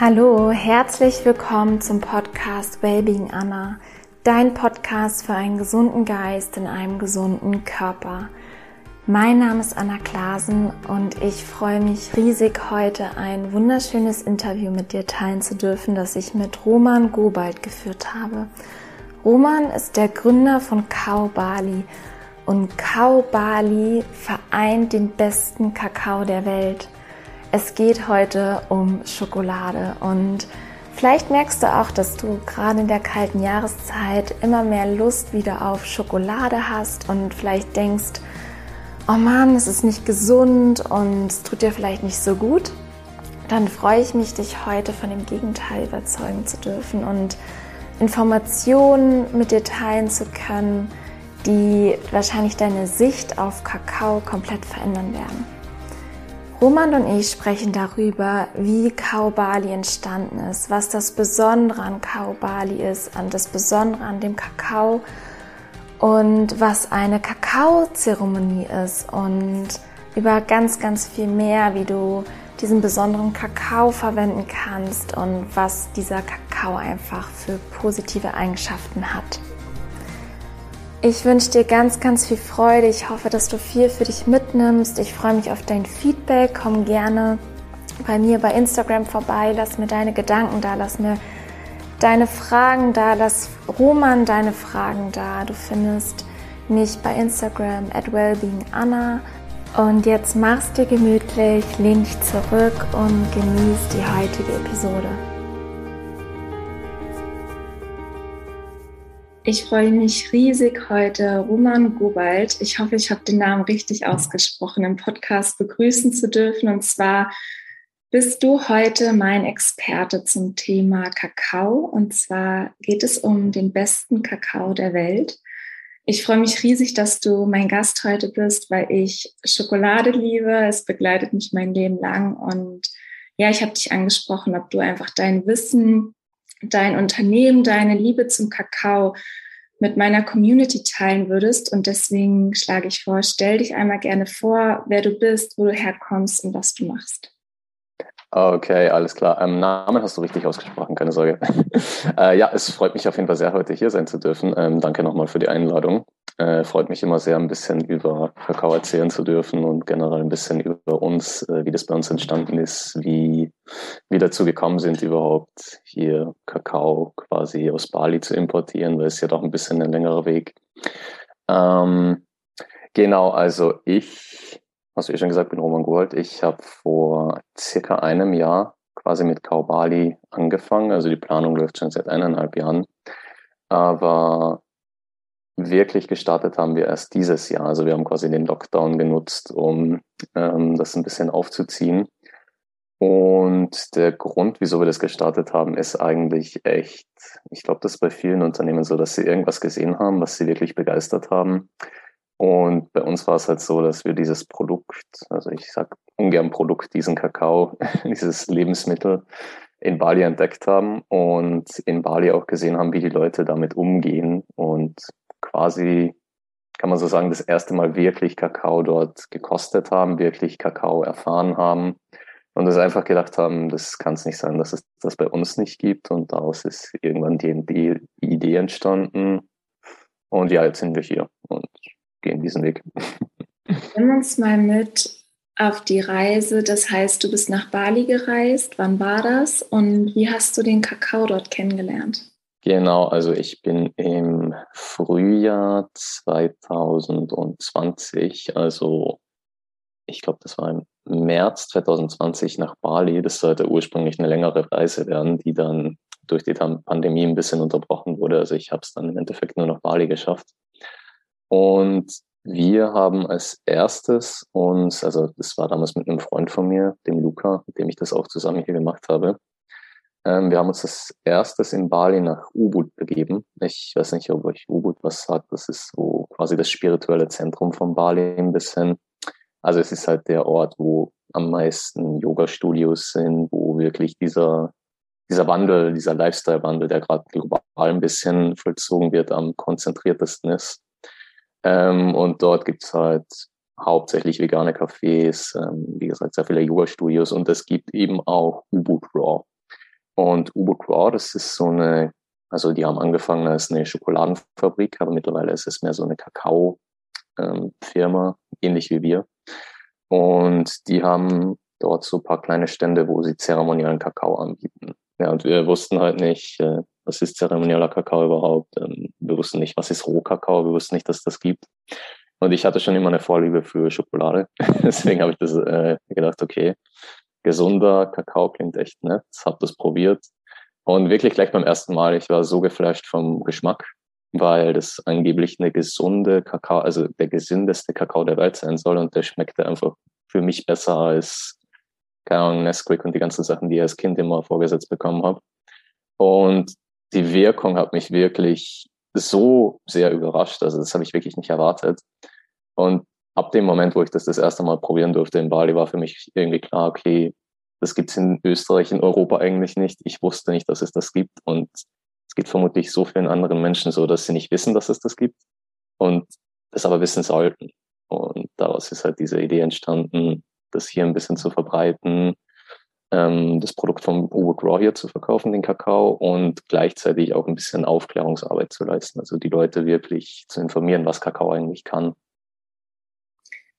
Hallo, herzlich willkommen zum Podcast Wellbeing Anna, dein Podcast für einen gesunden Geist in einem gesunden Körper. Mein Name ist Anna Klasen und ich freue mich riesig, heute ein wunderschönes Interview mit dir teilen zu dürfen, das ich mit Roman Gobald geführt habe. Roman ist der Gründer von Kau Bali und Kau Bali vereint den besten Kakao der Welt. Es geht heute um Schokolade und vielleicht merkst du auch, dass du gerade in der kalten Jahreszeit immer mehr Lust wieder auf Schokolade hast und vielleicht denkst, oh Mann, es ist nicht gesund und es tut dir vielleicht nicht so gut. Dann freue ich mich, dich heute von dem Gegenteil überzeugen zu dürfen und Informationen mit dir teilen zu können, die wahrscheinlich deine Sicht auf Kakao komplett verändern werden. Roman und ich sprechen darüber, wie Kau Bali entstanden ist, was das Besondere an Kau Bali ist, an das Besondere an dem Kakao und was eine Kakaozeremonie ist und über ganz, ganz viel mehr, wie du diesen besonderen Kakao verwenden kannst und was dieser Kakao einfach für positive Eigenschaften hat. Ich wünsche dir ganz, ganz viel Freude. Ich hoffe, dass du viel für dich mitnimmst. Ich freue mich auf dein Feedback. Komm gerne bei mir bei Instagram vorbei. Lass mir deine Gedanken da. Lass mir deine Fragen da. Lass Roman deine Fragen da. Du findest mich bei Instagram at wellbeinganna. Und jetzt mach's dir gemütlich, lehn dich zurück und genieß die heutige Episode. Ich freue mich riesig heute, Roman Gobald, ich hoffe, ich habe den Namen richtig ausgesprochen, im Podcast begrüßen zu dürfen. Und zwar bist du heute mein Experte zum Thema Kakao. Und zwar geht es um den besten Kakao der Welt. Ich freue mich riesig, dass du mein Gast heute bist, weil ich Schokolade liebe. Es begleitet mich mein Leben lang. Und ja, ich habe dich angesprochen, ob du einfach dein Wissen dein Unternehmen, deine Liebe zum Kakao mit meiner Community teilen würdest. Und deswegen schlage ich vor, stell dich einmal gerne vor, wer du bist, wo du herkommst und was du machst. Okay, alles klar. Ähm, Namen hast du richtig ausgesprochen, keine Sorge. äh, ja, es freut mich auf jeden Fall sehr, heute hier sein zu dürfen. Ähm, danke nochmal für die Einladung. Äh, freut mich immer sehr, ein bisschen über Kakao erzählen zu dürfen und generell ein bisschen über uns, äh, wie das bei uns entstanden ist, wie wir dazu gekommen sind, überhaupt hier Kakao quasi aus Bali zu importieren, weil es ja doch ein bisschen ein längerer Weg. Ähm, genau, also ich hast du eh schon gesagt, bin Roman Gold. Ich habe vor circa einem Jahr quasi mit Kaubali angefangen. Also die Planung läuft schon seit eineinhalb Jahren. Aber wirklich gestartet haben wir erst dieses Jahr. Also wir haben quasi den Lockdown genutzt, um ähm, das ein bisschen aufzuziehen. Und der Grund, wieso wir das gestartet haben, ist eigentlich echt, ich glaube, das ist bei vielen Unternehmen so, dass sie irgendwas gesehen haben, was sie wirklich begeistert haben und bei uns war es halt so, dass wir dieses Produkt, also ich sag ungern Produkt, diesen Kakao, dieses Lebensmittel in Bali entdeckt haben und in Bali auch gesehen haben, wie die Leute damit umgehen und quasi, kann man so sagen, das erste Mal wirklich Kakao dort gekostet haben, wirklich Kakao erfahren haben und das einfach gedacht haben, das kann es nicht sein, dass es das bei uns nicht gibt und daraus ist irgendwann die, die Idee entstanden und ja, jetzt sind wir hier und gehen diesen Weg. Nimm uns mal mit auf die Reise. Das heißt, du bist nach Bali gereist. Wann war das und wie hast du den Kakao dort kennengelernt? Genau, also ich bin im Frühjahr 2020, also ich glaube, das war im März 2020 nach Bali. Das sollte ursprünglich eine längere Reise werden, die dann durch die Pandemie ein bisschen unterbrochen wurde. Also ich habe es dann im Endeffekt nur nach Bali geschafft. Und wir haben als erstes uns, also das war damals mit einem Freund von mir, dem Luca, mit dem ich das auch zusammen hier gemacht habe, ähm, wir haben uns das erstes in Bali nach Ubud begeben. Ich weiß nicht, ob euch Ubud was sagt. Das ist so quasi das spirituelle Zentrum von Bali ein bisschen. Also es ist halt der Ort, wo am meisten Yoga-Studios sind, wo wirklich dieser, dieser Wandel, dieser Lifestyle-Wandel, der gerade global ein bisschen vollzogen wird, am konzentriertesten ist. Ähm, und dort gibt's halt hauptsächlich vegane Cafés, ähm, wie gesagt, sehr viele Yoga-Studios und es gibt eben auch Ubud Raw. Und Ubud Raw, das ist so eine, also die haben angefangen als eine Schokoladenfabrik, aber mittlerweile ist es mehr so eine Kakao-Firma, ähm, ähnlich wie wir. Und die haben dort so ein paar kleine Stände, wo sie zeremoniellen Kakao anbieten. Ja, und wir wussten halt nicht, äh, was ist zeremonieller Kakao überhaupt. Ähm, wir wussten nicht, was ist Rohkakao, wir wussten nicht, dass das gibt. Und ich hatte schon immer eine Vorliebe für Schokolade. Deswegen habe ich das äh, gedacht, okay, gesunder Kakao klingt echt nett. Habe das probiert. Und wirklich gleich beim ersten Mal, ich war so geflasht vom Geschmack, weil das angeblich eine gesunde Kakao, also der gesündeste Kakao der Welt sein soll. Und der schmeckte einfach für mich besser als, keine Ahnung, Nesquik und die ganzen Sachen, die ich als Kind immer vorgesetzt bekommen habe. Und die Wirkung hat mich wirklich so sehr überrascht. Also das habe ich wirklich nicht erwartet. Und ab dem Moment, wo ich das das erste Mal probieren durfte in Bali, war für mich irgendwie klar, okay, das gibt es in Österreich, in Europa eigentlich nicht. Ich wusste nicht, dass es das gibt. Und es geht vermutlich so vielen anderen Menschen so, dass sie nicht wissen, dass es das gibt und es aber wissen sollten. Und daraus ist halt diese Idee entstanden, das hier ein bisschen zu verbreiten, ähm, das Produkt vom Uwood Raw hier zu verkaufen, den Kakao, und gleichzeitig auch ein bisschen Aufklärungsarbeit zu leisten. Also die Leute wirklich zu informieren, was Kakao eigentlich kann.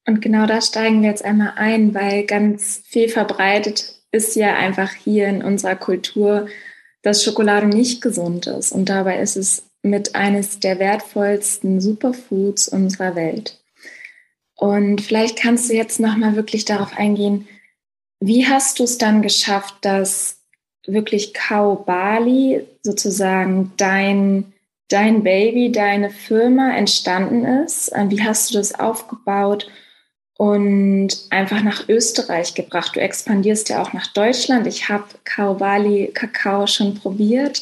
Und genau da steigen wir jetzt einmal ein, weil ganz viel verbreitet ist ja einfach hier in unserer Kultur, dass Schokolade nicht gesund ist. Und dabei ist es mit eines der wertvollsten Superfoods unserer Welt. Und vielleicht kannst du jetzt nochmal wirklich darauf eingehen, wie hast du es dann geschafft, dass wirklich Kau Bali sozusagen dein, dein Baby, deine Firma entstanden ist? Wie hast du das aufgebaut und einfach nach Österreich gebracht? Du expandierst ja auch nach Deutschland. Ich habe Kau Bali Kakao schon probiert,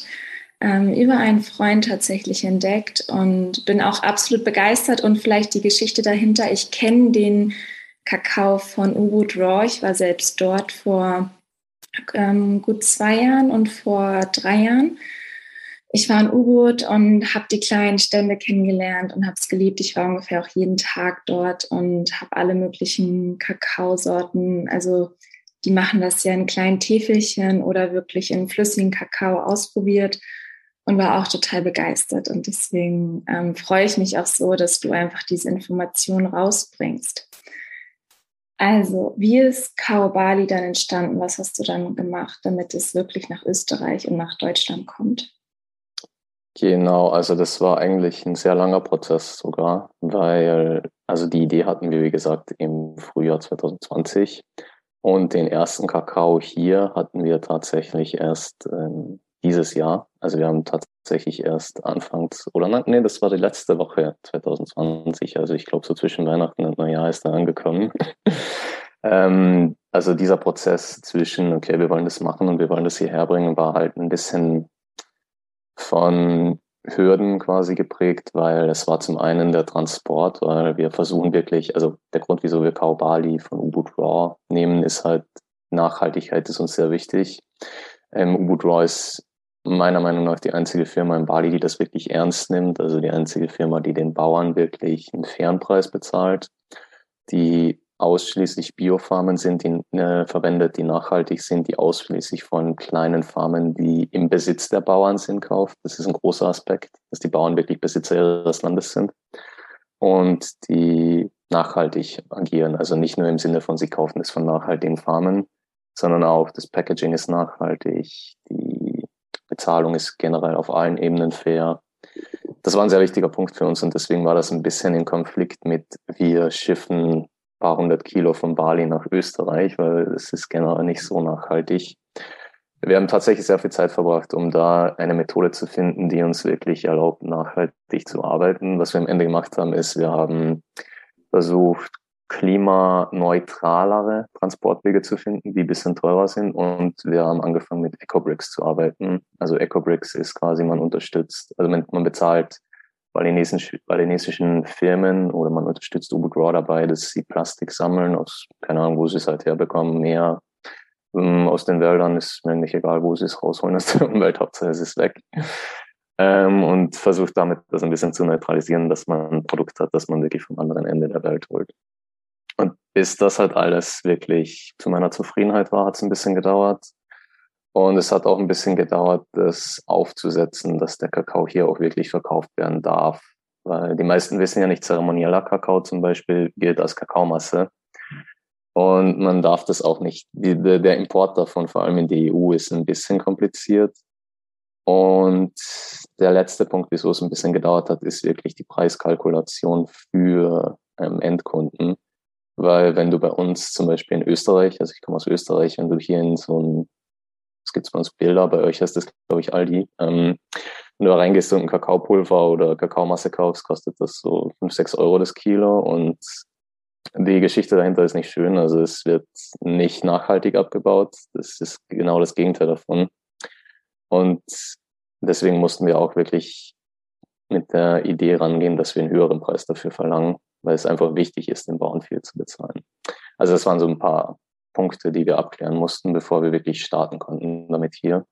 ähm, über einen Freund tatsächlich entdeckt und bin auch absolut begeistert und vielleicht die Geschichte dahinter. Ich kenne den Kakao von Ubud Raw. Ich war selbst dort vor ähm, gut zwei Jahren und vor drei Jahren. Ich war in Ubud und habe die kleinen Stände kennengelernt und habe es geliebt. Ich war ungefähr auch jeden Tag dort und habe alle möglichen Kakaosorten, also die machen das ja in kleinen Täfelchen oder wirklich in flüssigen Kakao ausprobiert und war auch total begeistert. Und deswegen ähm, freue ich mich auch so, dass du einfach diese Informationen rausbringst. Also, wie ist Kao Bali dann entstanden? Was hast du dann gemacht, damit es wirklich nach Österreich und nach Deutschland kommt? Genau, also das war eigentlich ein sehr langer Prozess sogar, weil, also die Idee hatten wir, wie gesagt, im Frühjahr 2020 und den ersten Kakao hier hatten wir tatsächlich erst ähm, dieses Jahr. Also wir haben tatsächlich erst anfangs, oder nein, nee, das war die letzte Woche 2020. Also ich glaube, so zwischen Weihnachten und Neujahr ist er angekommen. ähm, also dieser Prozess zwischen, okay, wir wollen das machen und wir wollen das hierher bringen, war halt ein bisschen von Hürden quasi geprägt, weil es war zum einen der Transport, weil wir versuchen wirklich, also der Grund, wieso wir Kaubali von Ubud Raw nehmen, ist halt Nachhaltigkeit ist uns sehr wichtig. Ähm, Ubud Raw ist meiner Meinung nach die einzige Firma in Bali, die das wirklich ernst nimmt. Also die einzige Firma, die den Bauern wirklich einen fairen Preis bezahlt, die ausschließlich Biofarmen sind, die äh, verwendet, die nachhaltig sind, die ausschließlich von kleinen Farmen, die im Besitz der Bauern sind, kauft. Das ist ein großer Aspekt, dass die Bauern wirklich Besitzer ihres Landes sind und die nachhaltig agieren. Also nicht nur im Sinne von, sie kaufen es von nachhaltigen Farmen, sondern auch das Packaging ist nachhaltig, die Bezahlung ist generell auf allen Ebenen fair. Das war ein sehr wichtiger Punkt für uns und deswegen war das ein bisschen in Konflikt mit, wir schiffen paar hundert Kilo von Bali nach Österreich, weil es ist generell nicht so nachhaltig. Wir haben tatsächlich sehr viel Zeit verbracht, um da eine Methode zu finden, die uns wirklich erlaubt, nachhaltig zu arbeiten. Was wir am Ende gemacht haben, ist, wir haben versucht, klimaneutralere Transportwege zu finden, die ein bisschen teurer sind. Und wir haben angefangen mit EcoBricks zu arbeiten. Also EcoBricks ist quasi, man unterstützt, also man, man bezahlt balinesischen, balinesischen Firmen oder man unterstützt Ubud dabei, dass sie Plastik sammeln aus, keine Ahnung, wo sie es halt herbekommen, mehr ähm, aus den Wäldern, ist mir nicht egal, wo sie es rausholen aus der Umwelt, Hauptsache es ist weg. Ähm, und versucht damit das ein bisschen zu neutralisieren, dass man ein Produkt hat, das man wirklich vom anderen Ende der Welt holt. Und bis das halt alles wirklich zu meiner Zufriedenheit war, hat es ein bisschen gedauert. Und es hat auch ein bisschen gedauert, das aufzusetzen, dass der Kakao hier auch wirklich verkauft werden darf. Weil die meisten wissen ja nicht, zeremonieller Kakao zum Beispiel gilt als Kakaomasse. Und man darf das auch nicht. Die, der Import davon, vor allem in die EU, ist ein bisschen kompliziert. Und der letzte Punkt, wieso es ein bisschen gedauert hat, ist wirklich die Preiskalkulation für ähm, Endkunden. Weil wenn du bei uns zum Beispiel in Österreich, also ich komme aus Österreich, wenn du hier in so ein, es gibt uns Bilder, bei euch heißt das, glaube ich, Aldi, ähm, wenn du reingehst und Kakaopulver oder Kakaomasse kaufst, kostet das so 5, 6 Euro das Kilo und die Geschichte dahinter ist nicht schön. Also es wird nicht nachhaltig abgebaut. Das ist genau das Gegenteil davon. Und deswegen mussten wir auch wirklich mit der Idee rangehen, dass wir einen höheren Preis dafür verlangen, weil es einfach wichtig ist, den Bauern viel zu bezahlen. Also das waren so ein paar Punkte, die wir abklären mussten, bevor wir wirklich starten konnten damit hier.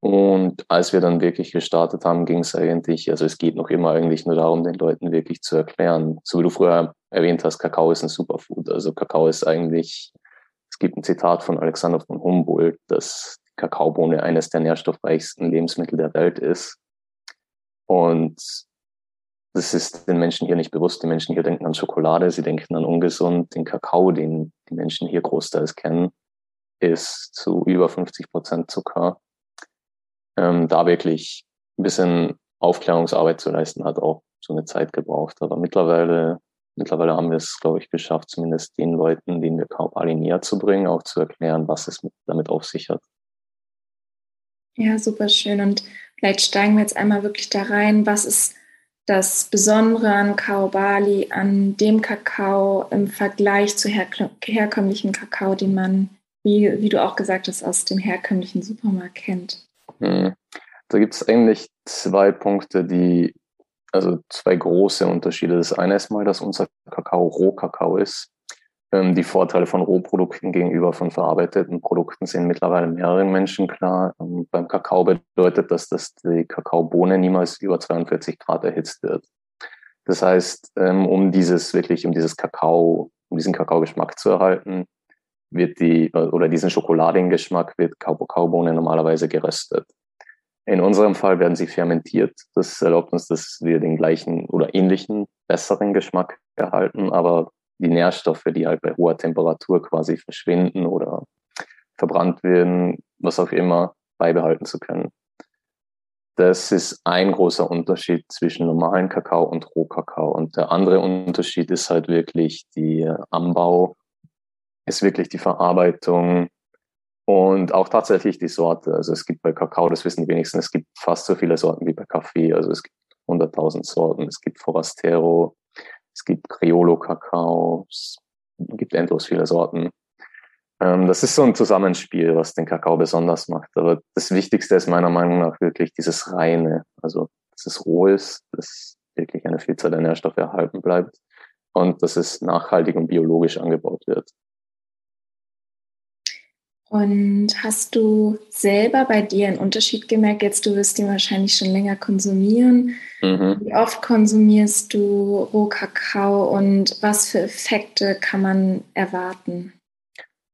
Und als wir dann wirklich gestartet haben, ging es eigentlich, also es geht noch immer eigentlich nur darum, den Leuten wirklich zu erklären. So wie du früher erwähnt hast, Kakao ist ein Superfood. Also Kakao ist eigentlich, es gibt ein Zitat von Alexander von Humboldt, dass Kakaobohne eines der nährstoffreichsten Lebensmittel der Welt ist. Und das ist den Menschen hier nicht bewusst. Die Menschen hier denken an Schokolade, sie denken an ungesund. Den Kakao, den die Menschen hier großteils kennen, ist zu über 50 Prozent Zucker ähm, da wirklich ein bisschen Aufklärungsarbeit zu leisten, hat auch so eine Zeit gebraucht. Aber mittlerweile, mittlerweile haben wir es, glaube ich, geschafft, zumindest den Leuten, denen wir Kaupali näher zu bringen, auch zu erklären, was es damit auf sich hat. Ja, super schön. Und vielleicht steigen wir jetzt einmal wirklich da rein. Was ist das Besondere an Kaobali, an dem Kakao im Vergleich zu herkömmlichem Kakao, den man, wie, wie du auch gesagt hast, aus dem herkömmlichen Supermarkt kennt? Hm. Da gibt es eigentlich zwei Punkte, die, also zwei große Unterschiede. Das eine ist mal, dass unser Kakao Rohkakao ist. Ähm, die Vorteile von Rohprodukten gegenüber von verarbeiteten Produkten sind mittlerweile mehreren Menschen klar. Ähm, beim Kakao bedeutet das, dass die Kakaobohne niemals über 42 Grad erhitzt wird. Das heißt, ähm, um dieses wirklich, um dieses Kakao, um diesen Kakaogeschmack zu erhalten, wird die, oder diesen Schokoladengeschmack wird Kakaobohne normalerweise geröstet. In unserem Fall werden sie fermentiert. Das erlaubt uns, dass wir den gleichen oder ähnlichen, besseren Geschmack erhalten, aber die Nährstoffe, die halt bei hoher Temperatur quasi verschwinden oder verbrannt werden, was auch immer, beibehalten zu können. Das ist ein großer Unterschied zwischen normalen Kakao und Rohkakao. Und der andere Unterschied ist halt wirklich die Anbau ist wirklich die Verarbeitung und auch tatsächlich die Sorte. Also es gibt bei Kakao, das wissen die wenigsten, es gibt fast so viele Sorten wie bei Kaffee. Also es gibt 100.000 Sorten. Es gibt Forastero, es gibt Criollo-Kakao, es gibt endlos viele Sorten. Ähm, das ist so ein Zusammenspiel, was den Kakao besonders macht. Aber das Wichtigste ist meiner Meinung nach wirklich dieses Reine. Also, dass es roh ist, dass wirklich eine Vielzahl der Nährstoffe erhalten bleibt und dass es nachhaltig und biologisch angebaut wird. Und hast du selber bei dir einen Unterschied gemerkt? Jetzt, du wirst ihn wahrscheinlich schon länger konsumieren. Mhm. Wie oft konsumierst du Rohkakao und was für Effekte kann man erwarten?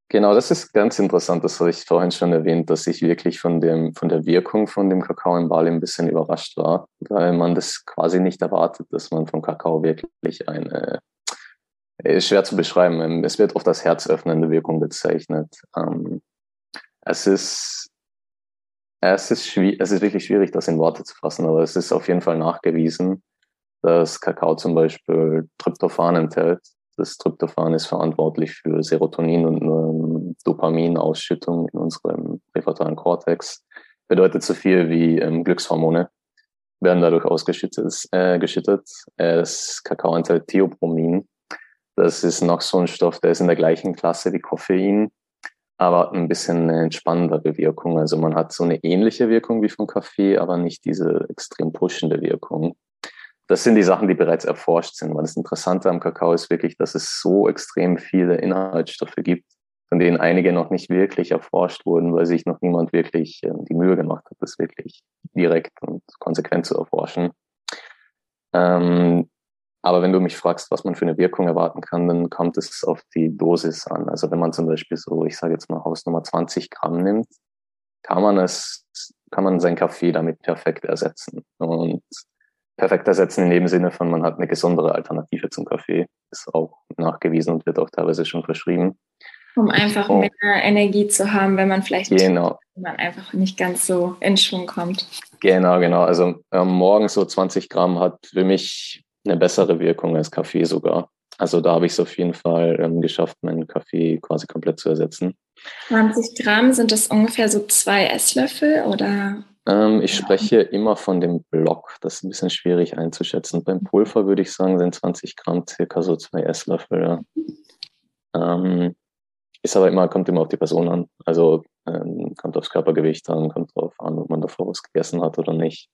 Genau, das ist ganz interessant. Das habe ich vorhin schon erwähnt, dass ich wirklich von, dem, von der Wirkung von dem Kakao in Bali ein bisschen überrascht war, weil man das quasi nicht erwartet, dass man vom Kakao wirklich eine ist schwer zu beschreiben. Ähm, es wird oft als herzöffnende Wirkung bezeichnet. Ähm, es ist, es ist es ist wirklich schwierig, das in Worte zu fassen, aber es ist auf jeden Fall nachgewiesen, dass Kakao zum Beispiel Tryptophan enthält. Das Tryptophan ist verantwortlich für Serotonin und ähm, Dopaminausschüttung in unserem präfrontalen Kortex. Bedeutet so viel wie Glückshormone werden dadurch ausgeschüttet. Äh, geschüttet. Das Kakao enthält Theobromin, das ist noch so ein Stoff, der ist in der gleichen Klasse wie Koffein, aber ein bisschen eine entspannendere Wirkung. Also man hat so eine ähnliche Wirkung wie vom Kaffee, aber nicht diese extrem pushende Wirkung. Das sind die Sachen, die bereits erforscht sind. Weil das Interessante am Kakao ist wirklich, dass es so extrem viele Inhaltsstoffe gibt, von denen einige noch nicht wirklich erforscht wurden, weil sich noch niemand wirklich ähm, die Mühe gemacht hat, das wirklich direkt und konsequent zu erforschen. Ähm, aber wenn du mich fragst, was man für eine Wirkung erwarten kann, dann kommt es auf die Dosis an. Also wenn man zum Beispiel so, ich sage jetzt mal Hausnummer 20 Gramm nimmt, kann man es, kann man seinen Kaffee damit perfekt ersetzen. Und perfekt ersetzen in dem Sinne von, man hat eine gesundere Alternative zum Kaffee. Ist auch nachgewiesen und wird auch teilweise schon verschrieben. Um einfach oh. mehr Energie zu haben, wenn man vielleicht genau. man einfach nicht ganz so in Schwung kommt. Genau, genau. Also ähm, morgens so 20 Gramm hat für mich eine bessere Wirkung als Kaffee sogar. Also da habe ich es auf jeden Fall ähm, geschafft, meinen Kaffee quasi komplett zu ersetzen. 20 Gramm, sind das ungefähr so zwei Esslöffel oder? Ähm, ich spreche immer von dem Block. Das ist ein bisschen schwierig einzuschätzen. Beim Pulver würde ich sagen, sind 20 Gramm circa so zwei Esslöffel. Ja. Ähm, ist aber immer, kommt immer auf die Person an. Also ähm, kommt aufs Körpergewicht an, kommt drauf an, ob man davor was gegessen hat oder nicht.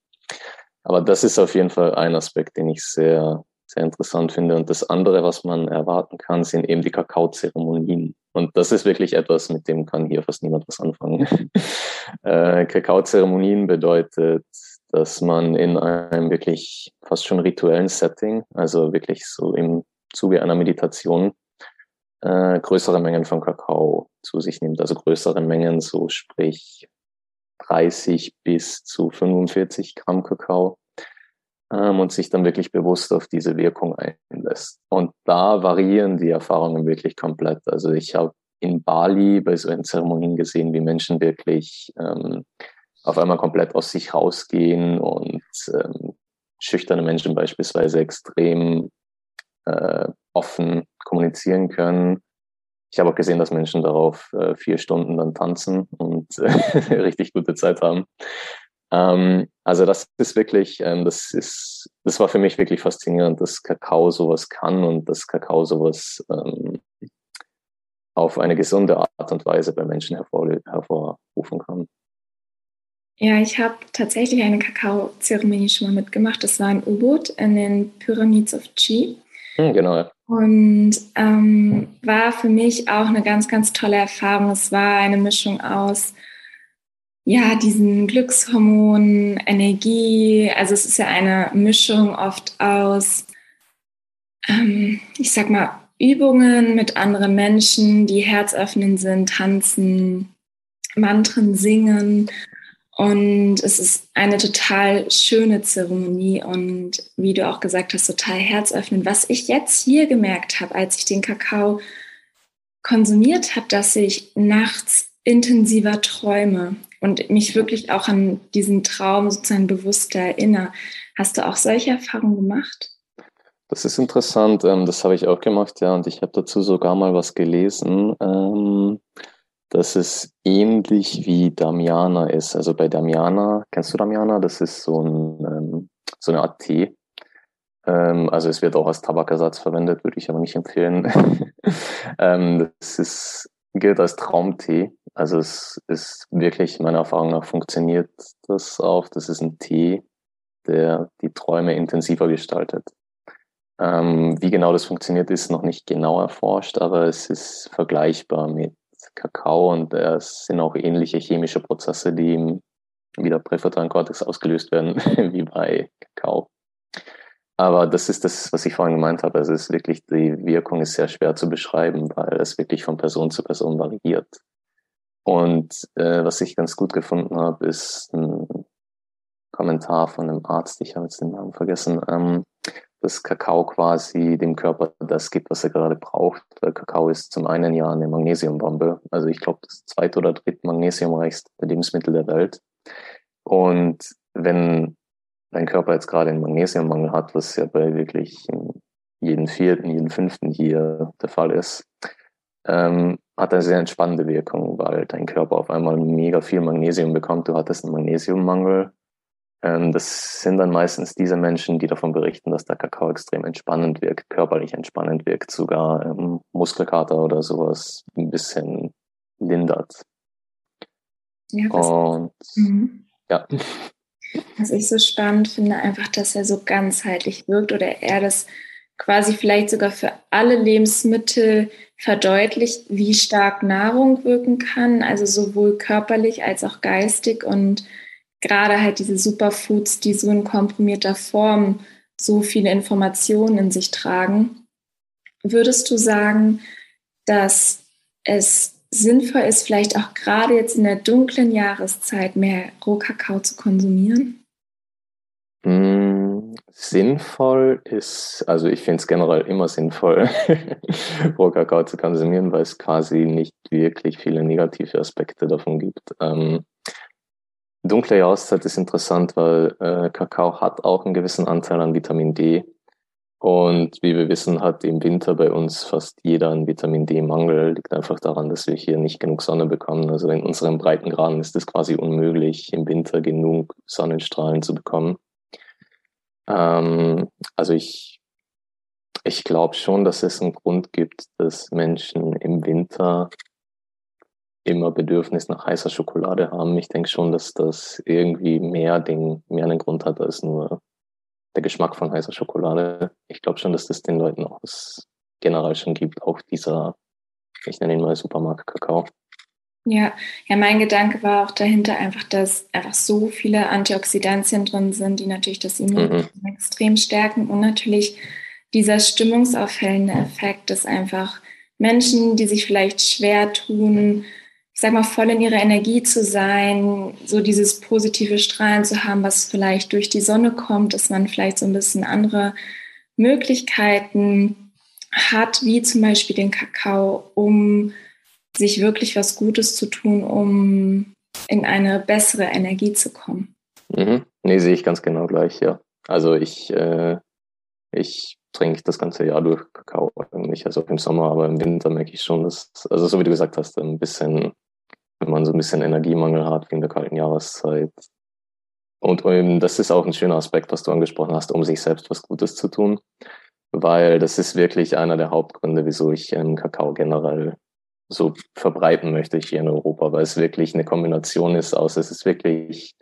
Aber das ist auf jeden Fall ein Aspekt, den ich sehr, sehr interessant finde. Und das andere, was man erwarten kann, sind eben die Kakaozeremonien. Und das ist wirklich etwas, mit dem kann hier fast niemand was anfangen. äh, Kakaozeremonien bedeutet, dass man in einem wirklich fast schon rituellen Setting, also wirklich so im Zuge einer Meditation, äh, größere Mengen von Kakao zu sich nimmt. Also größere Mengen, so sprich 30 bis zu 45 Gramm Kakao ähm, und sich dann wirklich bewusst auf diese Wirkung einlässt. Und da variieren die Erfahrungen wirklich komplett. Also ich habe in Bali bei so Zeremonien gesehen, wie Menschen wirklich ähm, auf einmal komplett aus sich rausgehen und ähm, schüchterne Menschen beispielsweise extrem äh, offen kommunizieren können. Ich habe auch gesehen, dass Menschen darauf äh, vier Stunden dann tanzen und äh, richtig gute Zeit haben. Ähm, also das ist wirklich, ähm, das ist, das war für mich wirklich faszinierend, dass Kakao sowas kann und dass Kakao sowas ähm, auf eine gesunde Art und Weise bei Menschen hervor, hervorrufen kann. Ja, ich habe tatsächlich eine Kakao-Zeremonie schon mal mitgemacht. Das war in U-Boot in den Pyramids of Chi. Hm, genau. Ja. Und ähm, war für mich auch eine ganz, ganz tolle Erfahrung. Es war eine Mischung aus ja, diesen Glückshormonen, Energie. Also es ist ja eine Mischung oft aus, ähm, ich sag mal, Übungen mit anderen Menschen, die herzöffnend sind, tanzen, Mantren singen. Und es ist eine total schöne Zeremonie und wie du auch gesagt hast, total herzöffnend. Was ich jetzt hier gemerkt habe, als ich den Kakao konsumiert habe, dass ich nachts intensiver träume und mich wirklich auch an diesen Traum sozusagen bewusst erinnere. Hast du auch solche Erfahrungen gemacht? Das ist interessant. Ähm, das habe ich auch gemacht, ja. Und ich habe dazu sogar mal was gelesen, ähm, dass es ähnlich wie Damiana ist. Also bei Damiana, kennst du Damiana? Das ist so, ein, ähm, so eine Art Tee. Also es wird auch als Tabakersatz verwendet, würde ich aber nicht empfehlen. Das ist, gilt als Traumtee. Also es ist wirklich, meiner Erfahrung nach, funktioniert das auch. Das ist ein Tee, der die Träume intensiver gestaltet. Ähm, wie genau das funktioniert, ist noch nicht genau erforscht, aber es ist vergleichbar mit Kakao und es sind auch ähnliche chemische Prozesse, die im wieder präfrontalen Kortex ausgelöst werden, wie bei Kakao. Aber das ist das, was ich vorhin gemeint habe. Also es ist wirklich, die Wirkung ist sehr schwer zu beschreiben, weil es wirklich von Person zu Person variiert. Und äh, was ich ganz gut gefunden habe, ist ein Kommentar von einem Arzt, ich habe jetzt den Namen vergessen, ähm, dass Kakao quasi dem Körper das gibt, was er gerade braucht. Weil Kakao ist zum einen ja eine Magnesiumbombe. Also ich glaube, das zweite oder dritte magnesiumreichste Lebensmittel der Welt. Und wenn dein Körper jetzt gerade einen Magnesiummangel hat, was ja bei wirklich jeden vierten, jeden fünften hier der Fall ist, ähm, hat eine sehr entspannende Wirkung, weil dein Körper auf einmal mega viel Magnesium bekommt. Du hattest einen Magnesiummangel das sind dann meistens diese Menschen, die davon berichten, dass der Kakao extrem entspannend wirkt, körperlich entspannend wirkt, sogar ähm, Muskelkater oder sowas ein bisschen lindert. Ja, Und mhm. ja. Was ich so spannend finde, einfach, dass er so ganzheitlich wirkt oder er das quasi vielleicht sogar für alle Lebensmittel verdeutlicht, wie stark Nahrung wirken kann, also sowohl körperlich als auch geistig und gerade halt diese Superfoods, die so in komprimierter Form so viele Informationen in sich tragen. Würdest du sagen, dass es sinnvoll ist, vielleicht auch gerade jetzt in der dunklen Jahreszeit mehr Rohkakao zu konsumieren? Mm, sinnvoll ist, also ich finde es generell immer sinnvoll, Rohkakao zu konsumieren, weil es quasi nicht wirklich viele negative Aspekte davon gibt. Ähm, dunkle Jahreszeit ist interessant, weil äh, Kakao hat auch einen gewissen Anteil an Vitamin D. Und wie wir wissen, hat im Winter bei uns fast jeder einen Vitamin D-Mangel. Liegt einfach daran, dass wir hier nicht genug Sonne bekommen. Also in unseren Breitengraden ist es quasi unmöglich, im Winter genug Sonnenstrahlen zu bekommen. Ähm, also ich, ich glaube schon, dass es einen Grund gibt, dass Menschen im Winter immer Bedürfnis nach heißer Schokolade haben. Ich denke schon, dass das irgendwie mehr, Ding, mehr einen Grund hat als nur der Geschmack von heißer Schokolade. Ich glaube schon, dass das den Leuten auch generell schon gibt, auch dieser, ich nenne ihn mal Supermarkt-Kakao. Ja, ja, mein Gedanke war auch dahinter einfach, dass einfach so viele Antioxidantien drin sind, die natürlich das Immunsystem mhm. extrem stärken und natürlich dieser stimmungsaufhellende Effekt, dass einfach Menschen, die sich vielleicht schwer tun, sag mal, voll in ihrer Energie zu sein, so dieses positive Strahlen zu haben, was vielleicht durch die Sonne kommt, dass man vielleicht so ein bisschen andere Möglichkeiten hat, wie zum Beispiel den Kakao, um sich wirklich was Gutes zu tun, um in eine bessere Energie zu kommen. Mhm. Nee, sehe ich ganz genau gleich, ja. Also ich, äh, ich trinke das ganze Jahr durch Kakao eigentlich, also im Sommer, aber im Winter merke ich schon, dass, also so wie du gesagt hast, ein bisschen wenn man so ein bisschen Energiemangel hat wegen der kalten Jahreszeit. Und um, das ist auch ein schöner Aspekt, was du angesprochen hast, um sich selbst was Gutes zu tun, weil das ist wirklich einer der Hauptgründe, wieso ich ähm, Kakao generell so verbreiten möchte hier in Europa, weil es wirklich eine Kombination ist aus, es ist wirklich,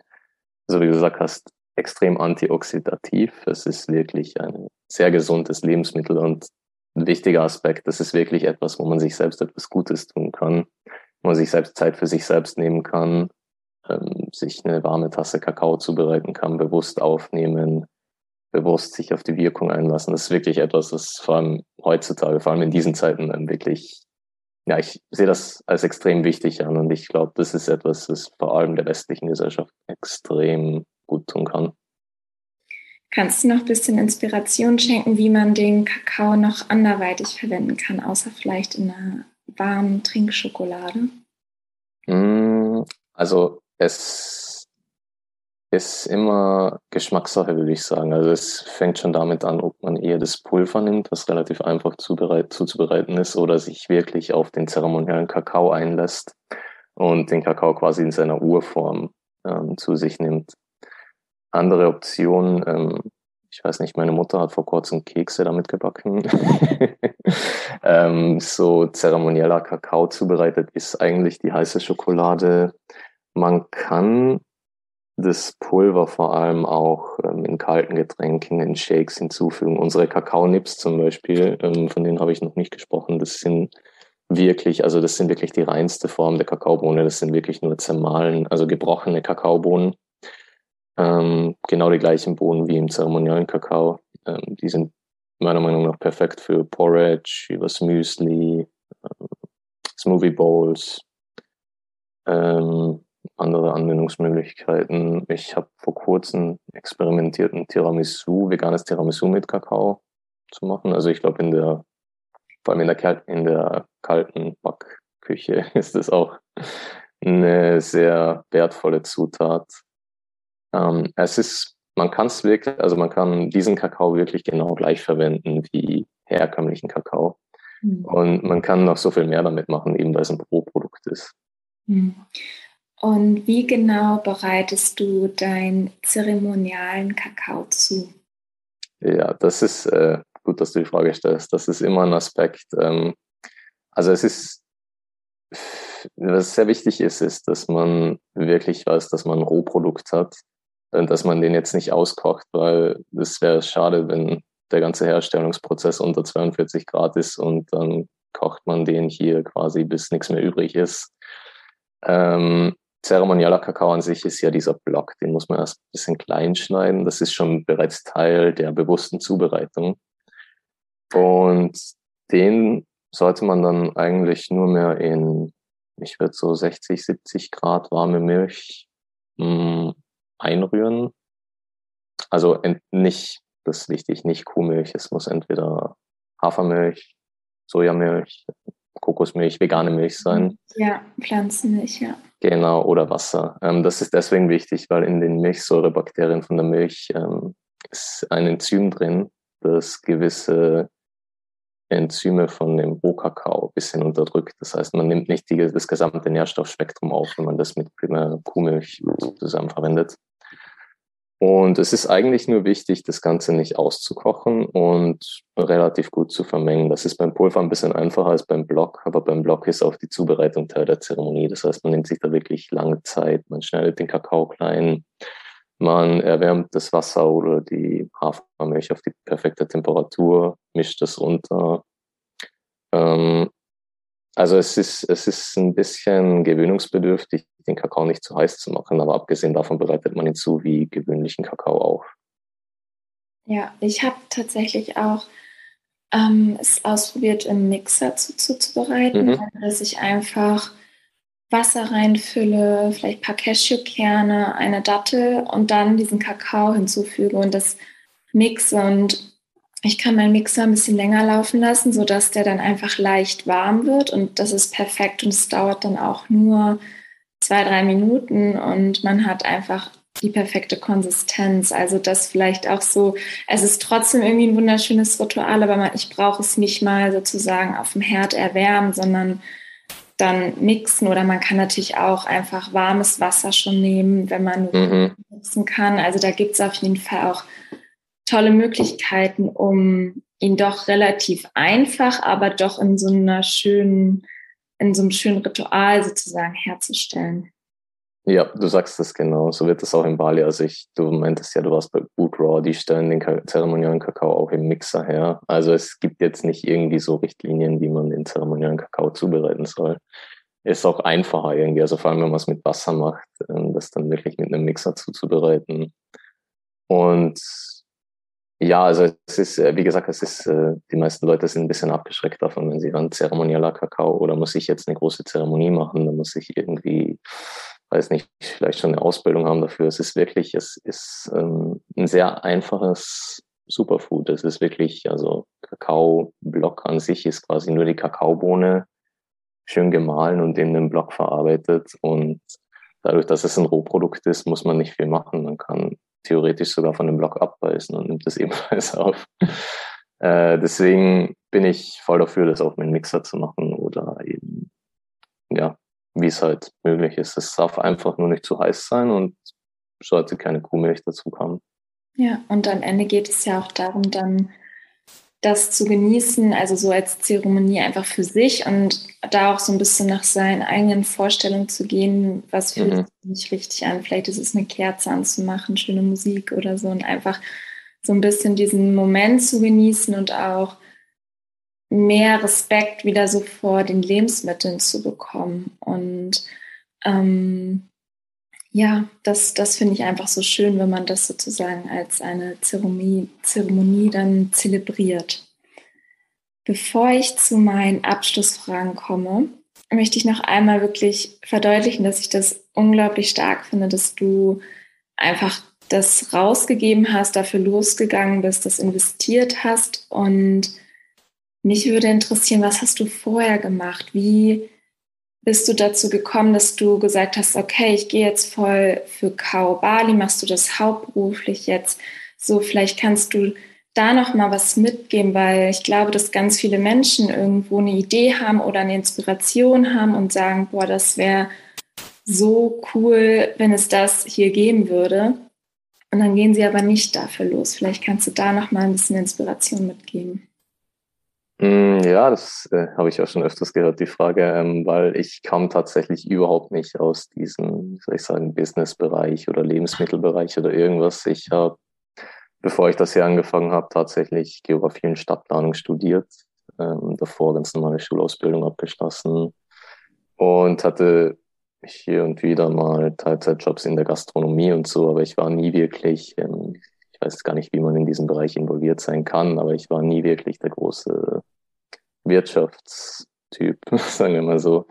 so wie du gesagt hast, extrem antioxidativ. Es ist wirklich ein sehr gesundes Lebensmittel und ein wichtiger Aspekt. Das ist wirklich etwas, wo man sich selbst etwas Gutes tun kann wo man sich selbst Zeit für sich selbst nehmen kann, ähm, sich eine warme Tasse Kakao zubereiten kann, bewusst aufnehmen, bewusst sich auf die Wirkung einlassen. Das ist wirklich etwas, das vor allem heutzutage, vor allem in diesen Zeiten dann wirklich, ja, ich sehe das als extrem wichtig an und ich glaube, das ist etwas, das vor allem der westlichen Gesellschaft extrem gut tun kann. Kannst du noch ein bisschen Inspiration schenken, wie man den Kakao noch anderweitig verwenden kann, außer vielleicht in einer warmen Trinkschokolade? Mm, also es ist immer Geschmackssache, würde ich sagen. Also es fängt schon damit an, ob man eher das Pulver nimmt, was relativ einfach zubereit, zuzubereiten ist, oder sich wirklich auf den zeremoniellen Kakao einlässt und den Kakao quasi in seiner Urform ähm, zu sich nimmt. Andere Optionen ähm, ich weiß nicht, meine Mutter hat vor kurzem Kekse damit gebacken. ähm, so zeremonieller Kakao zubereitet ist eigentlich die heiße Schokolade. Man kann das Pulver vor allem auch ähm, in kalten Getränken, in Shakes hinzufügen. Unsere Kakaonips zum Beispiel, ähm, von denen habe ich noch nicht gesprochen, das sind wirklich, also das sind wirklich die reinste Form der Kakaobohne. Das sind wirklich nur zermahlen, also gebrochene Kakaobohnen ähm, genau die gleichen Bohnen wie im zeremoniellen Kakao. Ähm, die sind meiner Meinung nach perfekt für Porridge, übers Müsli, ähm, Smoothie Bowls, ähm, andere Anwendungsmöglichkeiten. Ich habe vor kurzem experimentiert, ein Tiramisu, veganes Tiramisu mit Kakao zu machen. Also ich glaube in der, vor allem in der, in der kalten Backküche ist es auch eine sehr wertvolle Zutat. Ähm, es ist, man kann es wirklich, also man kann diesen Kakao wirklich genau gleich verwenden wie herkömmlichen Kakao. Mhm. Und man kann noch so viel mehr damit machen, eben weil es ein Pro-Produkt ist. Mhm. Und wie genau bereitest du deinen zeremonialen Kakao zu? Ja, das ist äh, gut, dass du die Frage stellst. Das ist immer ein Aspekt. Ähm, also es ist was sehr wichtig ist, ist, dass man wirklich weiß, dass man ein Rohprodukt hat dass man den jetzt nicht auskocht, weil das wäre schade, wenn der ganze Herstellungsprozess unter 42 Grad ist und dann kocht man den hier quasi, bis nichts mehr übrig ist. Ähm, zeremonieller Kakao an sich ist ja dieser Block, den muss man erst ein bisschen klein schneiden. Das ist schon bereits Teil der bewussten Zubereitung. Und den sollte man dann eigentlich nur mehr in ich würde so 60, 70 Grad warme Milch mh, mm, einrühren. Also nicht, das ist wichtig, nicht Kuhmilch. Es muss entweder Hafermilch, Sojamilch, Kokosmilch, vegane Milch sein. Ja, Pflanzenmilch, ja. Genau, oder Wasser. Ähm, das ist deswegen wichtig, weil in den Milchsäurebakterien von der Milch ähm, ist ein Enzym drin, das gewisse Enzyme von dem Rohkakao ein bisschen unterdrückt. Das heißt, man nimmt nicht die, das gesamte Nährstoffspektrum auf, wenn man das mit Kuhmilch zusammen verwendet. Und es ist eigentlich nur wichtig, das Ganze nicht auszukochen und relativ gut zu vermengen. Das ist beim Pulver ein bisschen einfacher als beim Block, aber beim Block ist auch die Zubereitung Teil der Zeremonie. Das heißt, man nimmt sich da wirklich lange Zeit, man schneidet den Kakao klein, man erwärmt das Wasser oder die Hafermilch auf die perfekte Temperatur, mischt das runter. Ähm, also es ist, es ist ein bisschen gewöhnungsbedürftig, den Kakao nicht zu heiß zu machen, aber abgesehen davon bereitet man ihn zu wie gewöhnlichen Kakao auch. Ja, ich habe tatsächlich auch ähm, es ausprobiert, im Mixer zuzubereiten, zu, zu mhm. dass ich einfach Wasser reinfülle, vielleicht ein paar Cashewkerne, eine Dattel und dann diesen Kakao hinzufüge und das mixe. Und ich kann meinen Mixer ein bisschen länger laufen lassen, sodass der dann einfach leicht warm wird und das ist perfekt und es dauert dann auch nur zwei, drei Minuten und man hat einfach die perfekte Konsistenz. Also das vielleicht auch so, es ist trotzdem irgendwie ein wunderschönes Ritual, aber man, ich brauche es nicht mal sozusagen auf dem Herd erwärmen, sondern dann mixen oder man kann natürlich auch einfach warmes Wasser schon nehmen, wenn man mhm. mixen kann. Also da gibt es auf jeden Fall auch tolle Möglichkeiten, um ihn doch relativ einfach, aber doch in so einer schönen, in so einem schönen Ritual sozusagen herzustellen. Ja, du sagst das genau. So wird das auch in Bali. Also ich, du meintest ja, du warst bei Boot Raw, die stellen den zeremonialen Kakao auch im Mixer her. Also es gibt jetzt nicht irgendwie so Richtlinien, wie man den zeremonialen Kakao zubereiten soll. Ist auch einfacher irgendwie, also vor allem, wenn man es mit Wasser macht, ähm, das dann wirklich mit einem Mixer zuzubereiten. Und ja, also es ist, äh, wie gesagt, es ist, äh, die meisten Leute sind ein bisschen abgeschreckt davon, wenn sie dann zeremonieller Kakao oder muss ich jetzt eine große Zeremonie machen, dann muss ich irgendwie weiß nicht, vielleicht schon eine Ausbildung haben dafür. Es ist wirklich, es ist ähm, ein sehr einfaches Superfood. Es ist wirklich, also Kakaoblock an sich ist quasi nur die Kakaobohne schön gemahlen und in den Block verarbeitet. Und dadurch, dass es ein Rohprodukt ist, muss man nicht viel machen. Man kann theoretisch sogar von dem Block abbeißen und nimmt das ebenfalls auf. Äh, deswegen bin ich voll dafür, das auf meinen Mixer zu machen oder eben, ja, wie es halt möglich ist. Es darf einfach nur nicht zu heiß sein und sollte keine Kuhmilch dazu kommen. Ja, und am Ende geht es ja auch darum, dann das zu genießen, also so als Zeremonie einfach für sich und da auch so ein bisschen nach seinen eigenen Vorstellungen zu gehen, was fühlt mhm. sich richtig an. Vielleicht ist es eine Kerze anzumachen, schöne Musik oder so und einfach so ein bisschen diesen Moment zu genießen und auch mehr Respekt wieder so vor den Lebensmitteln zu bekommen. Und ähm, ja, das, das finde ich einfach so schön, wenn man das sozusagen als eine Zeremonie, Zeremonie dann zelebriert. Bevor ich zu meinen Abschlussfragen komme, möchte ich noch einmal wirklich verdeutlichen, dass ich das unglaublich stark finde, dass du einfach das rausgegeben hast, dafür losgegangen bist, das investiert hast und mich würde interessieren, was hast du vorher gemacht? Wie bist du dazu gekommen, dass du gesagt hast, okay, ich gehe jetzt voll für Kau Bali, machst du das hauptberuflich jetzt? So, vielleicht kannst du da noch mal was mitgeben, weil ich glaube, dass ganz viele Menschen irgendwo eine Idee haben oder eine Inspiration haben und sagen, boah, das wäre so cool, wenn es das hier geben würde. Und dann gehen sie aber nicht dafür los. Vielleicht kannst du da noch mal ein bisschen Inspiration mitgeben. Mm, ja, das äh, habe ich auch schon öfters gehört, die Frage, ähm, weil ich kam tatsächlich überhaupt nicht aus diesem, wie soll ich sagen, Businessbereich oder Lebensmittelbereich oder irgendwas. Ich habe, bevor ich das hier angefangen habe, tatsächlich Geografie und Stadtplanung studiert, ähm, davor ganz normale Schulausbildung abgeschlossen und hatte hier und wieder mal Teilzeitjobs in der Gastronomie und so, aber ich war nie wirklich, ähm, ich weiß gar nicht, wie man in diesem Bereich involviert sein kann, aber ich war nie wirklich der große Wirtschaftstyp, sagen wir mal so.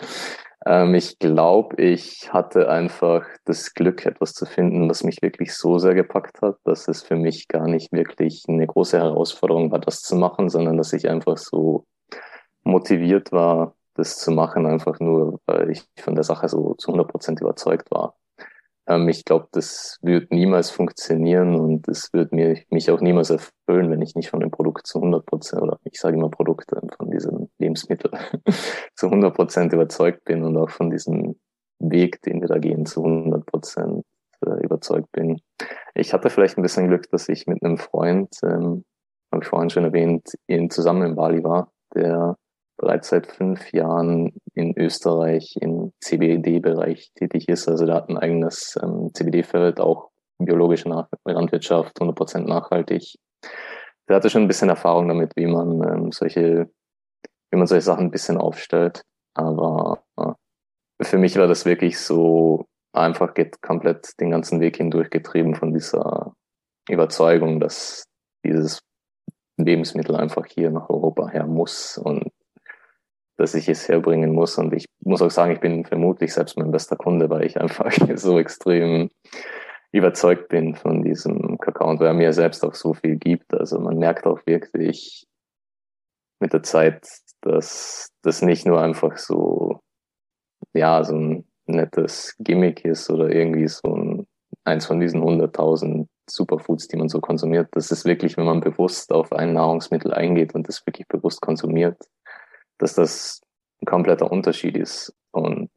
Ähm, ich glaube, ich hatte einfach das Glück, etwas zu finden, was mich wirklich so sehr gepackt hat, dass es für mich gar nicht wirklich eine große Herausforderung war, das zu machen, sondern dass ich einfach so motiviert war, das zu machen, einfach nur, weil ich von der Sache so zu 100 Prozent überzeugt war. Ähm, ich glaube, das wird niemals funktionieren und es wird mir, mich auch niemals erfüllen, wenn ich nicht von dem Produkt zu 100 Prozent, oder ich sage immer Produkte, von diesem Lebensmittel zu 100 Prozent überzeugt bin und auch von diesem Weg, den wir da gehen, zu 100 Prozent äh, überzeugt bin. Ich hatte vielleicht ein bisschen Glück, dass ich mit einem Freund, ähm, habe ich vorhin schon erwähnt, in, zusammen in Bali war, der bereits seit fünf Jahren in Österreich im CBD-Bereich tätig ist. Also der hat ein eigenes ähm, CBD-Feld, auch biologische Nach Landwirtschaft, 100% nachhaltig. Der hatte schon ein bisschen Erfahrung damit, wie man ähm, solche, wie man solche Sachen ein bisschen aufstellt. Aber äh, für mich war das wirklich so einfach geht komplett den ganzen Weg hindurch getrieben von dieser Überzeugung, dass dieses Lebensmittel einfach hier nach Europa her muss und dass ich es herbringen muss. Und ich muss auch sagen, ich bin vermutlich selbst mein bester Kunde, weil ich einfach so extrem überzeugt bin von diesem Kakao und weil er mir selbst auch so viel gibt. Also man merkt auch wirklich mit der Zeit, dass das nicht nur einfach so, ja, so ein nettes Gimmick ist oder irgendwie so ein, eins von diesen hunderttausend Superfoods, die man so konsumiert. Das ist wirklich, wenn man bewusst auf ein Nahrungsmittel eingeht und das wirklich bewusst konsumiert, dass das ein kompletter Unterschied ist. Und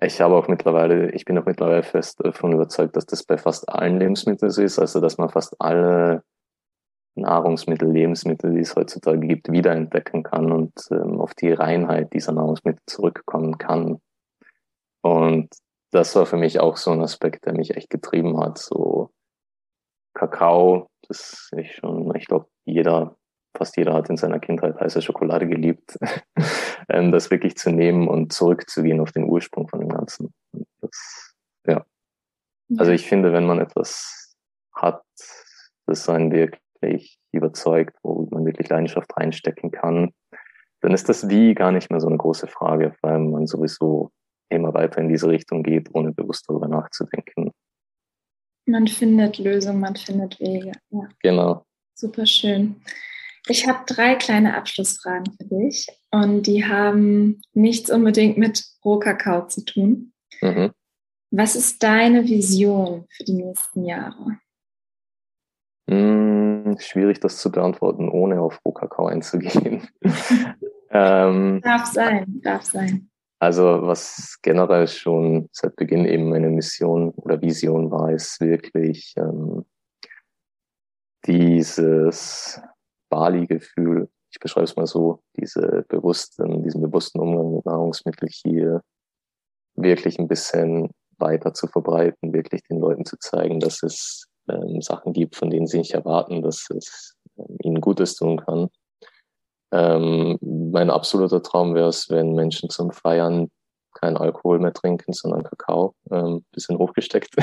ich habe auch mittlerweile, ich bin auch mittlerweile fest davon überzeugt, dass das bei fast allen Lebensmitteln so ist, also dass man fast alle Nahrungsmittel, Lebensmittel, die es heutzutage gibt, wiederentdecken kann und ähm, auf die Reinheit dieser Nahrungsmittel zurückkommen kann. Und das war für mich auch so ein Aspekt, der mich echt getrieben hat. So Kakao, das ich schon, ich glaube, jeder fast jeder hat in seiner Kindheit heiße Schokolade geliebt, ähm, das wirklich zu nehmen und zurückzugehen auf den Ursprung von dem Ganzen. Das, ja. Also ich finde, wenn man etwas hat, das einen wirklich überzeugt, wo man wirklich Leidenschaft reinstecken kann, dann ist das Wie gar nicht mehr so eine große Frage, weil man sowieso immer weiter in diese Richtung geht, ohne bewusst darüber nachzudenken. Man findet Lösungen, man findet Wege. Ja. Genau. Super schön. Ich habe drei kleine Abschlussfragen für dich und die haben nichts unbedingt mit Rohkakao zu tun. Mhm. Was ist deine Vision für die nächsten Jahre? Hm, schwierig, das zu beantworten, ohne auf Rohkakao einzugehen. ähm, darf sein, darf sein. Also was generell schon seit Beginn eben meine Mission oder Vision war, ist wirklich ähm, dieses Bali-Gefühl, ich beschreibe es mal so, diese bewussten, diesen bewussten Umgang mit Nahrungsmitteln hier wirklich ein bisschen weiter zu verbreiten, wirklich den Leuten zu zeigen, dass es ähm, Sachen gibt, von denen sie nicht erwarten, dass es ähm, ihnen Gutes tun kann. Ähm, mein absoluter Traum wäre es, wenn Menschen zum Feiern keinen Alkohol mehr trinken, sondern Kakao, ähm, bisschen hochgesteckt.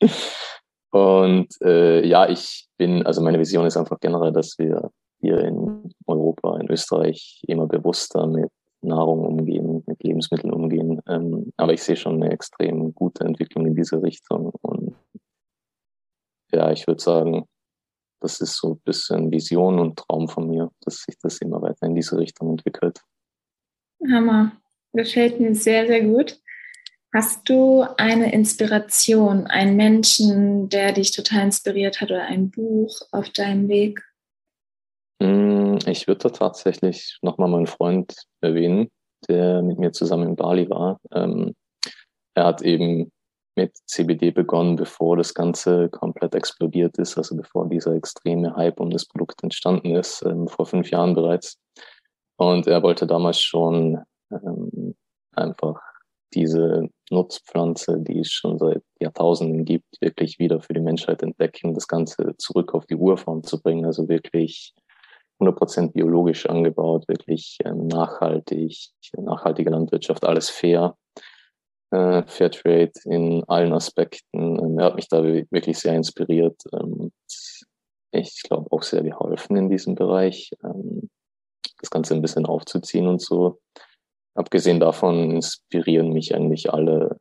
Und äh, ja, ich bin, also meine Vision ist einfach generell, dass wir hier in Europa, in Österreich immer bewusster mit Nahrung umgehen, mit Lebensmitteln umgehen. Ähm, aber ich sehe schon eine extrem gute Entwicklung in diese Richtung. Und ja, ich würde sagen, das ist so ein bisschen Vision und Traum von mir, dass sich das immer weiter in diese Richtung entwickelt. Hammer. Gefällt mir sehr, sehr gut. Hast du eine Inspiration, einen Menschen, der dich total inspiriert hat oder ein Buch auf deinem Weg? Hm, ich würde tatsächlich nochmal meinen Freund erwähnen, der mit mir zusammen in Bali war. Ähm, er hat eben mit CBD begonnen, bevor das Ganze komplett explodiert ist, also bevor dieser extreme Hype um das Produkt entstanden ist, ähm, vor fünf Jahren bereits. Und er wollte damals schon ähm, einfach diese Nutzpflanze, die es schon seit Jahrtausenden gibt, wirklich wieder für die Menschheit entdecken, das Ganze zurück auf die Urform zu bringen, also wirklich 100% biologisch angebaut, wirklich ähm, nachhaltig, nachhaltige Landwirtschaft, alles fair, äh, Fairtrade in allen Aspekten. Ähm, er hat mich da wirklich sehr inspiriert. Ähm, ich glaube auch sehr geholfen in diesem Bereich, das Ganze ein bisschen aufzuziehen und so. Abgesehen davon inspirieren mich eigentlich alle,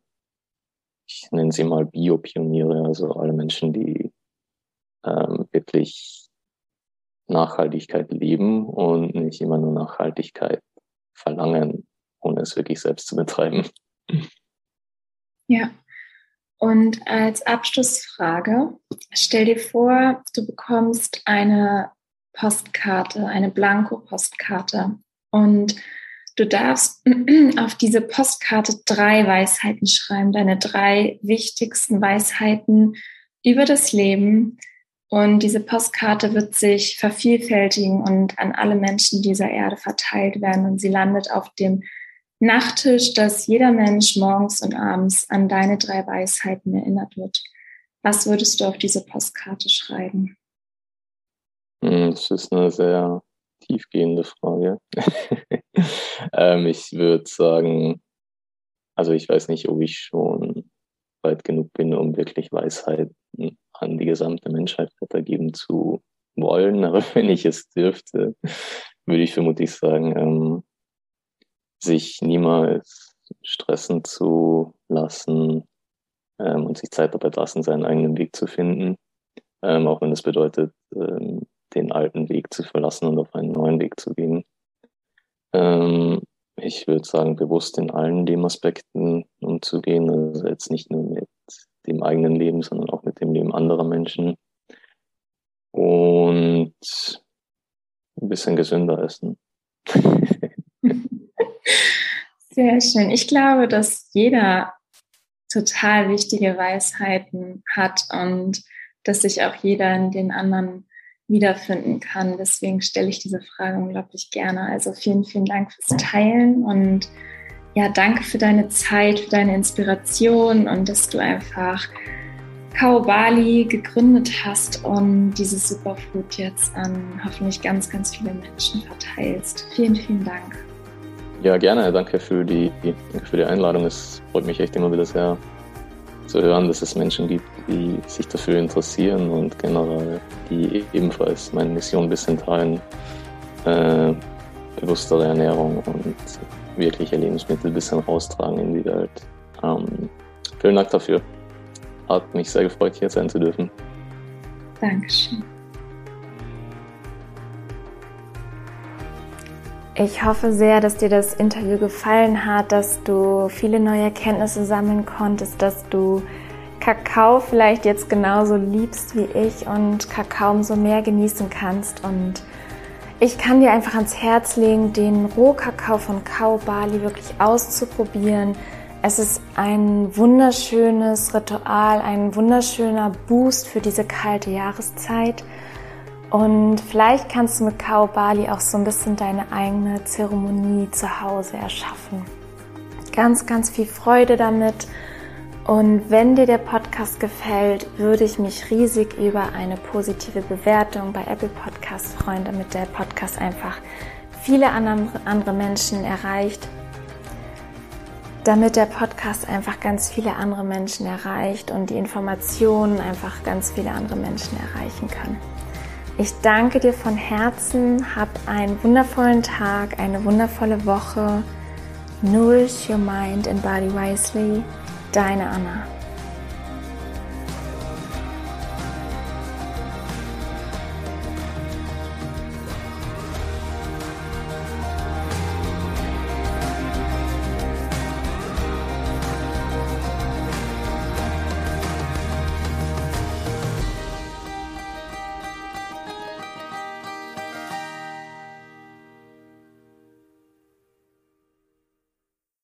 ich nenne sie mal Biopioniere, also alle Menschen, die ähm, wirklich Nachhaltigkeit leben und nicht immer nur Nachhaltigkeit verlangen, ohne es wirklich selbst zu betreiben. Ja. Und als Abschlussfrage, stell dir vor, du bekommst eine Postkarte, eine Blanko-Postkarte und du darfst auf diese Postkarte drei Weisheiten schreiben, deine drei wichtigsten Weisheiten über das Leben. Und diese Postkarte wird sich vervielfältigen und an alle Menschen dieser Erde verteilt werden. Und sie landet auf dem Nachttisch, dass jeder Mensch morgens und abends an deine drei Weisheiten erinnert wird. Was würdest du auf diese Postkarte schreiben? Hm, das ist eine sehr tiefgehende Frage. ähm, ich würde sagen, also ich weiß nicht, ob ich schon weit genug bin, um wirklich Weisheiten an die gesamte Menschheit weitergeben zu wollen. Aber wenn ich es dürfte, würde ich vermutlich sagen, ähm, sich niemals stressen zu lassen ähm, und sich Zeit dabei lassen, seinen eigenen Weg zu finden. Ähm, auch wenn das bedeutet, ähm, den alten Weg zu verlassen und auf einen neuen Weg zu gehen. Ähm, ich würde sagen, bewusst in allen Lebensaspekten umzugehen, also jetzt nicht nur mit dem eigenen Leben, sondern auch mit dem Leben anderer Menschen. Und ein bisschen gesünder essen. Sehr schön. Ich glaube, dass jeder total wichtige Weisheiten hat und dass sich auch jeder in den anderen wiederfinden kann. Deswegen stelle ich diese Frage unglaublich gerne. Also vielen, vielen Dank fürs Teilen und ja, danke für deine Zeit, für deine Inspiration und dass du einfach Kaobali gegründet hast und dieses Superfood jetzt an hoffentlich ganz, ganz viele Menschen verteilst. Vielen, vielen Dank. Ja, gerne. Danke für die, danke für die Einladung. Es freut mich echt immer wieder sehr zu hören, dass es Menschen gibt, die sich dafür interessieren und generell, die ebenfalls meine Mission ein bisschen teilen, äh, bewusstere Ernährung und wirkliche Lebensmittel ein bisschen raustragen in die Welt. Ähm, vielen Dank dafür. Hat mich sehr gefreut, hier sein zu dürfen. Dankeschön. Ich hoffe sehr, dass dir das Interview gefallen hat, dass du viele neue Erkenntnisse sammeln konntest, dass du Kakao vielleicht jetzt genauso liebst wie ich und Kakao umso mehr genießen kannst. Und ich kann dir einfach ans Herz legen, den Rohkakao von Kao Bali wirklich auszuprobieren. Es ist ein wunderschönes Ritual, ein wunderschöner Boost für diese kalte Jahreszeit. Und vielleicht kannst du mit Kao Bali auch so ein bisschen deine eigene Zeremonie zu Hause erschaffen. Ganz, ganz viel Freude damit. Und wenn dir der Podcast gefällt, würde ich mich riesig über eine positive Bewertung bei Apple Podcast freuen, damit der Podcast einfach viele andere Menschen erreicht. Damit der Podcast einfach ganz viele andere Menschen erreicht und die Informationen einfach ganz viele andere Menschen erreichen kann. Ich danke dir von Herzen, hab einen wundervollen Tag, eine wundervolle Woche. Nourish your mind and body wisely. Deine Anna.